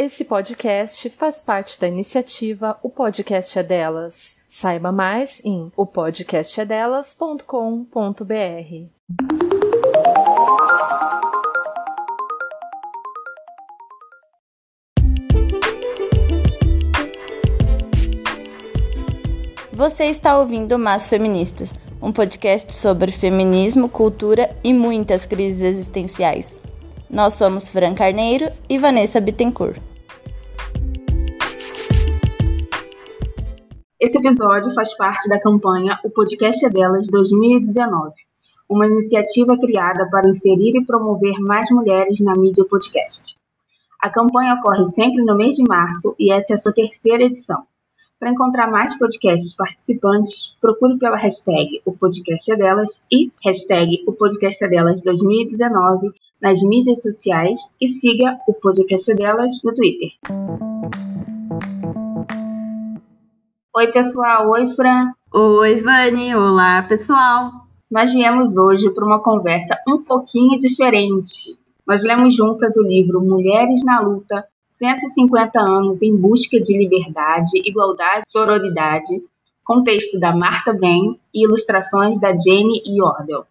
Esse podcast faz parte da iniciativa O Podcast é Delas. Saiba mais em opodcastedelas.com.br. Você está ouvindo Mas Feministas, um podcast sobre feminismo, cultura e muitas crises existenciais. Nós somos Fran Carneiro e Vanessa Bittencourt. Esse episódio faz parte da campanha O Podcast é Delas 2019, uma iniciativa criada para inserir e promover mais mulheres na mídia podcast. A campanha ocorre sempre no mês de março e essa é a sua terceira edição. Para encontrar mais podcasts participantes, procure pela hashtag O Podcast é Delas e hashtag O Podcast é Delas 2019 nas mídias sociais e siga o Podcast é Delas no Twitter. Oi, pessoal. Oi, Fran. Oi, Vani. Olá, pessoal. Nós viemos hoje para uma conversa um pouquinho diferente. Nós lemos juntas o livro Mulheres na Luta 150 anos em busca de liberdade, igualdade e sororidade, com texto da Marta Ben e ilustrações da Jenny Yordle.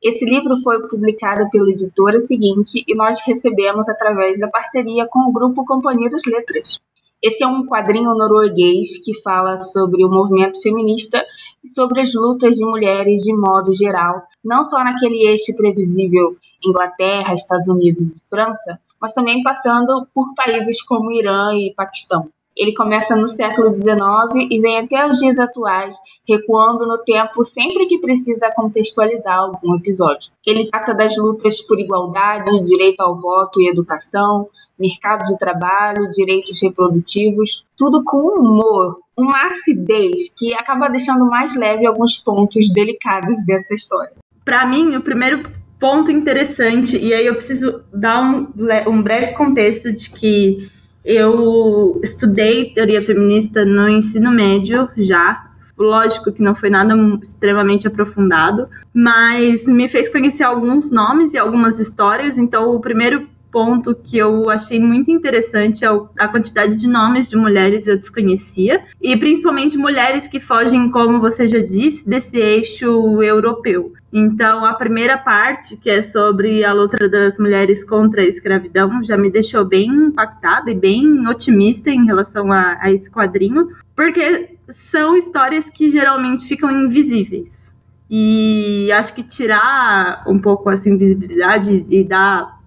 Esse livro foi publicado pela editora seguinte e nós recebemos através da parceria com o grupo Companhia das Letras. Esse é um quadrinho norueguês que fala sobre o movimento feminista e sobre as lutas de mulheres de modo geral, não só naquele eixo previsível Inglaterra, Estados Unidos e França, mas também passando por países como Irã e Paquistão. Ele começa no século XIX e vem até os dias atuais, recuando no tempo sempre que precisa contextualizar algum episódio. Ele trata das lutas por igualdade, direito ao voto e educação, mercado de trabalho, direitos reprodutivos, tudo com humor, uma acidez que acaba deixando mais leve alguns pontos delicados dessa história. Para mim, o primeiro ponto interessante, e aí eu preciso dar um, um breve contexto de que eu estudei teoria feminista no ensino médio já, Lógico que não foi nada extremamente aprofundado, mas me fez conhecer alguns nomes e algumas histórias. Então, o primeiro ponto que eu achei muito interessante é a quantidade de nomes de mulheres eu desconhecia, e principalmente mulheres que fogem, como você já disse, desse eixo europeu. Então, a primeira parte, que é sobre a luta das mulheres contra a escravidão, já me deixou bem impactada e bem otimista em relação a, a esse quadrinho, porque são histórias que geralmente ficam invisíveis. E acho que tirar um pouco essa invisibilidade e dar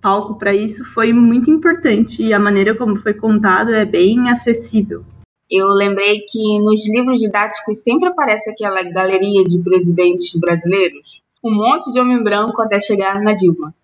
palco para isso foi muito importante e a maneira como foi contado é bem acessível. Eu lembrei que nos livros didáticos sempre aparece aquela galeria de presidentes brasileiros, um monte de homem branco até chegar na Dilma.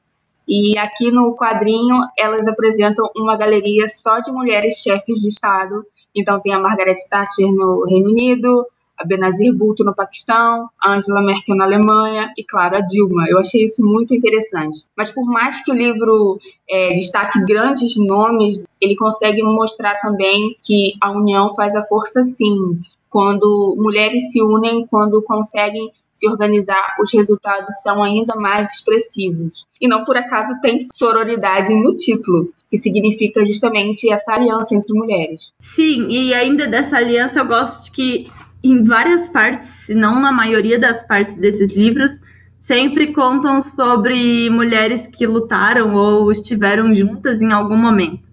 E aqui no quadrinho elas apresentam uma galeria só de mulheres chefes de Estado. Então tem a Margaret Thatcher no Reino Unido, a Benazir Bhutto no Paquistão, a Angela Merkel na Alemanha e, claro, a Dilma. Eu achei isso muito interessante. Mas por mais que o livro é, destaque grandes nomes, ele consegue mostrar também que a união faz a força sim. Quando mulheres se unem, quando conseguem se organizar, os resultados são ainda mais expressivos. E não por acaso tem sororidade no título, que significa justamente essa aliança entre mulheres. Sim, e ainda dessa aliança eu gosto de que em várias partes, se não na maioria das partes desses livros, sempre contam sobre mulheres que lutaram ou estiveram juntas em algum momento.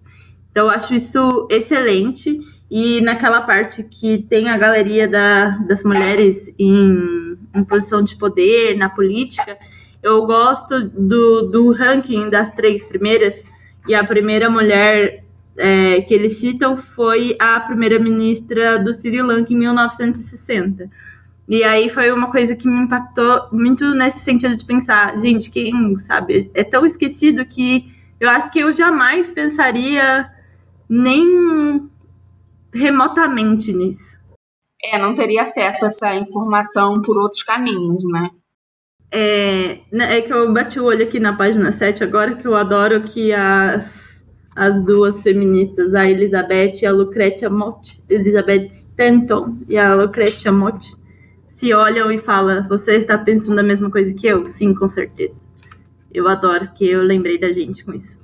Então, eu acho isso excelente. E naquela parte que tem a galeria da, das mulheres em, em posição de poder, na política, eu gosto do, do ranking das três primeiras. E a primeira mulher é, que eles citam foi a primeira-ministra do Sri Lanka em 1960. E aí foi uma coisa que me impactou muito nesse sentido de pensar, gente, quem sabe, é tão esquecido que eu acho que eu jamais pensaria nem remotamente nisso. É, não teria acesso a essa informação por outros caminhos, né? É, né, é que eu bati o olho aqui na página 7 agora, que eu adoro que as as duas feministas, a Elizabeth e a Lucretia Mott, Elizabeth Stanton e a Lucretia Mott, se olham e falam: Você está pensando a mesma coisa que eu? Sim, com certeza. Eu adoro que eu lembrei da gente com isso.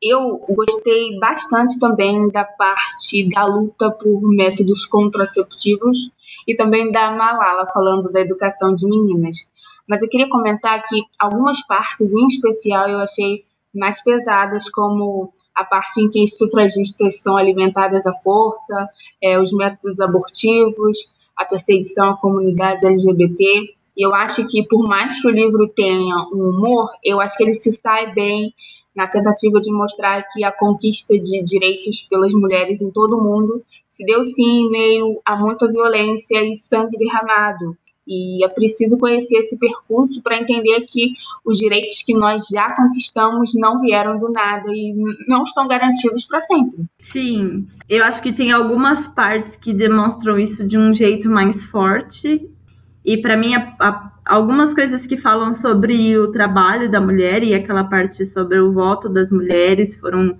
Eu gostei bastante também da parte da luta por métodos contraceptivos e também da Malala falando da educação de meninas. Mas eu queria comentar que algumas partes, em especial, eu achei mais pesadas, como a parte em que as sufragistas são alimentadas à força, é, os métodos abortivos, a perseguição à comunidade LGBT. E eu acho que, por mais que o livro tenha um humor, eu acho que ele se sai bem na tentativa de mostrar que a conquista de direitos pelas mulheres em todo o mundo se deu sim em meio a muita violência e sangue derramado. E é preciso conhecer esse percurso para entender que os direitos que nós já conquistamos não vieram do nada e não estão garantidos para sempre. Sim, eu acho que tem algumas partes que demonstram isso de um jeito mais forte. E para mim, a, a algumas coisas que falam sobre o trabalho da mulher e aquela parte sobre o voto das mulheres foram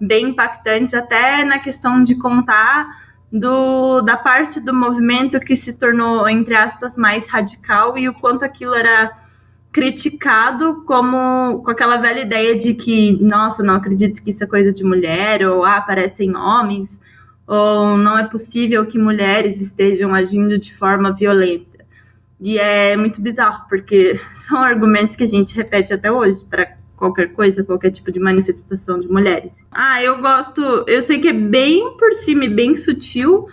bem impactantes, até na questão de contar do, da parte do movimento que se tornou, entre aspas, mais radical e o quanto aquilo era criticado como com aquela velha ideia de que, nossa, não acredito que isso é coisa de mulher, ou ah, parecem homens, ou não é possível que mulheres estejam agindo de forma violenta. E é muito bizarro, porque são argumentos que a gente repete até hoje para qualquer coisa, qualquer tipo de manifestação de mulheres. Ah, eu gosto, eu sei que é bem por cima e bem sutil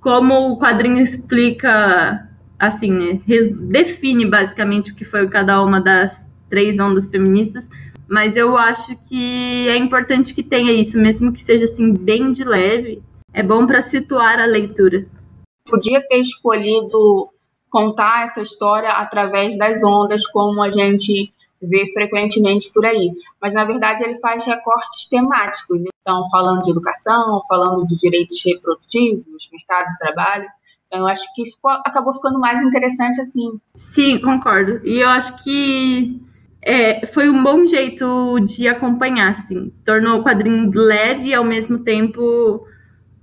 como o quadrinho explica, assim, né, define basicamente o que foi cada uma das três ondas feministas, mas eu acho que é importante que tenha isso, mesmo que seja assim bem de leve. É bom para situar a leitura. Podia ter escolhido contar essa história através das ondas, como a gente vê frequentemente por aí. Mas, na verdade, ele faz recortes temáticos. Então, falando de educação, falando de direitos reprodutivos, mercado de trabalho. Então, eu acho que ficou, acabou ficando mais interessante assim. Sim, concordo. E eu acho que é, foi um bom jeito de acompanhar, assim. Tornou o quadrinho leve e, ao mesmo tempo,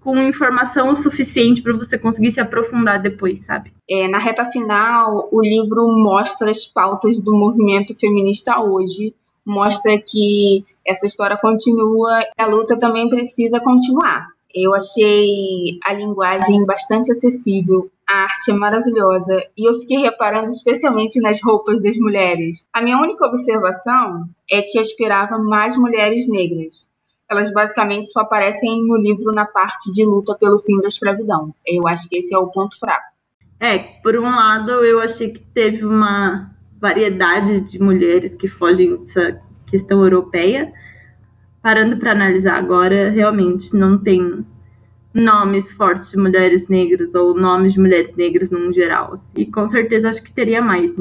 com informação suficiente para você conseguir se aprofundar depois, sabe? É, na reta final, o livro mostra as pautas do movimento feminista hoje, mostra que essa história continua, a luta também precisa continuar. Eu achei a linguagem bastante acessível, a arte é maravilhosa e eu fiquei reparando especialmente nas roupas das mulheres. A minha única observação é que eu esperava mais mulheres negras elas basicamente só aparecem no livro na parte de luta pelo fim da escravidão. Eu acho que esse é o ponto fraco. É, por um lado, eu achei que teve uma variedade de mulheres que fogem dessa questão europeia. Parando para analisar agora, realmente não tem nomes fortes de mulheres negras ou nomes de mulheres negras no geral. Assim. E com certeza acho que teria mais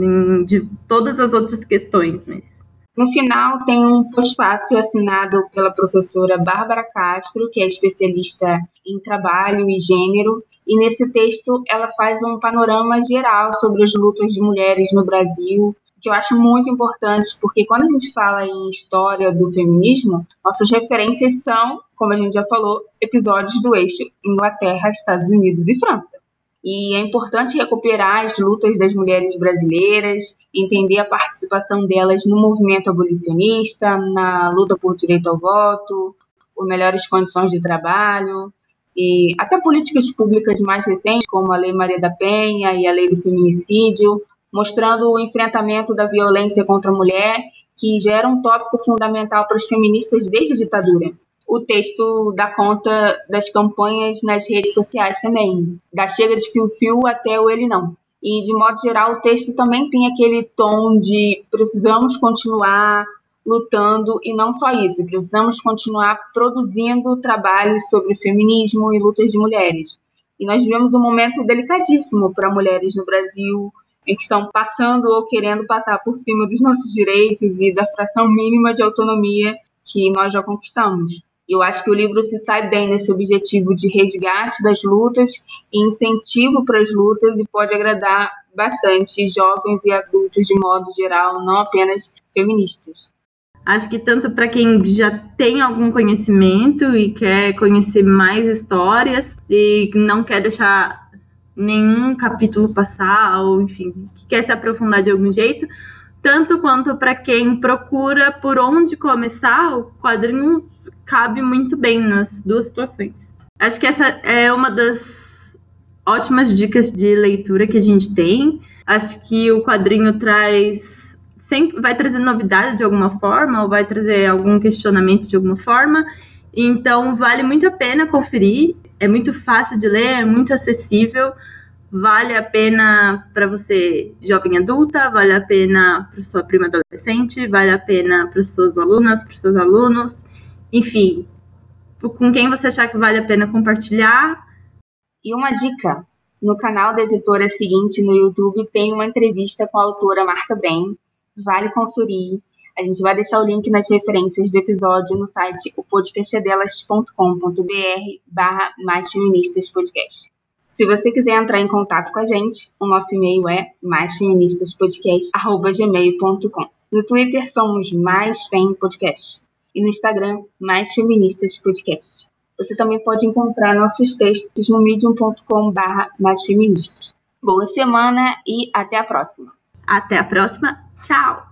de todas as outras questões, mas no final, tem um pós-fácil assinado pela professora Bárbara Castro, que é especialista em trabalho e gênero, e nesse texto ela faz um panorama geral sobre as lutas de mulheres no Brasil, que eu acho muito importante, porque quando a gente fala em história do feminismo, nossas referências são, como a gente já falou, episódios do eixo Inglaterra, Estados Unidos e França. E é importante recuperar as lutas das mulheres brasileiras, entender a participação delas no movimento abolicionista, na luta por direito ao voto, por melhores condições de trabalho, e até políticas públicas mais recentes, como a Lei Maria da Penha e a Lei do Feminicídio, mostrando o enfrentamento da violência contra a mulher, que já era um tópico fundamental para as feministas desde a ditadura o texto dá conta das campanhas nas redes sociais também, da chega de fio-fio até o ele não. E, de modo geral, o texto também tem aquele tom de precisamos continuar lutando, e não só isso, precisamos continuar produzindo trabalhos sobre feminismo e lutas de mulheres. E nós vivemos um momento delicadíssimo para mulheres no Brasil, em que estão passando ou querendo passar por cima dos nossos direitos e da fração mínima de autonomia que nós já conquistamos. Eu acho que o livro se sai bem nesse objetivo de resgate das lutas e incentivo para as lutas e pode agradar bastante jovens e adultos de modo geral, não apenas feministas. Acho que tanto para quem já tem algum conhecimento e quer conhecer mais histórias e não quer deixar nenhum capítulo passar, ou enfim, que quer se aprofundar de algum jeito, tanto quanto para quem procura por onde começar, o quadrinho cabe muito bem nas duas situações. Acho que essa é uma das ótimas dicas de leitura que a gente tem. Acho que o quadrinho traz sempre vai trazer novidade de alguma forma ou vai trazer algum questionamento de alguma forma. Então vale muito a pena conferir. É muito fácil de ler, é muito acessível. Vale a pena para você jovem adulta, vale a pena para sua prima adolescente, vale a pena para suas alunas, para seus alunos, enfim, com quem você achar que vale a pena compartilhar. E uma dica: no canal da editora seguinte no YouTube tem uma entrevista com a autora Marta Ben. Vale conferir. A gente vai deixar o link nas referências do episódio no site opodcastadelas.com.br barra mais feministas podcast. Se você quiser entrar em contato com a gente, o nosso e-mail é maisfeministaspodcast.gmail.com. No Twitter somos Mais Fem Podcast e no Instagram Mais Feministas Podcast. Você também pode encontrar nossos textos no medium.com mais feministas. Boa semana e até a próxima. Até a próxima. Tchau!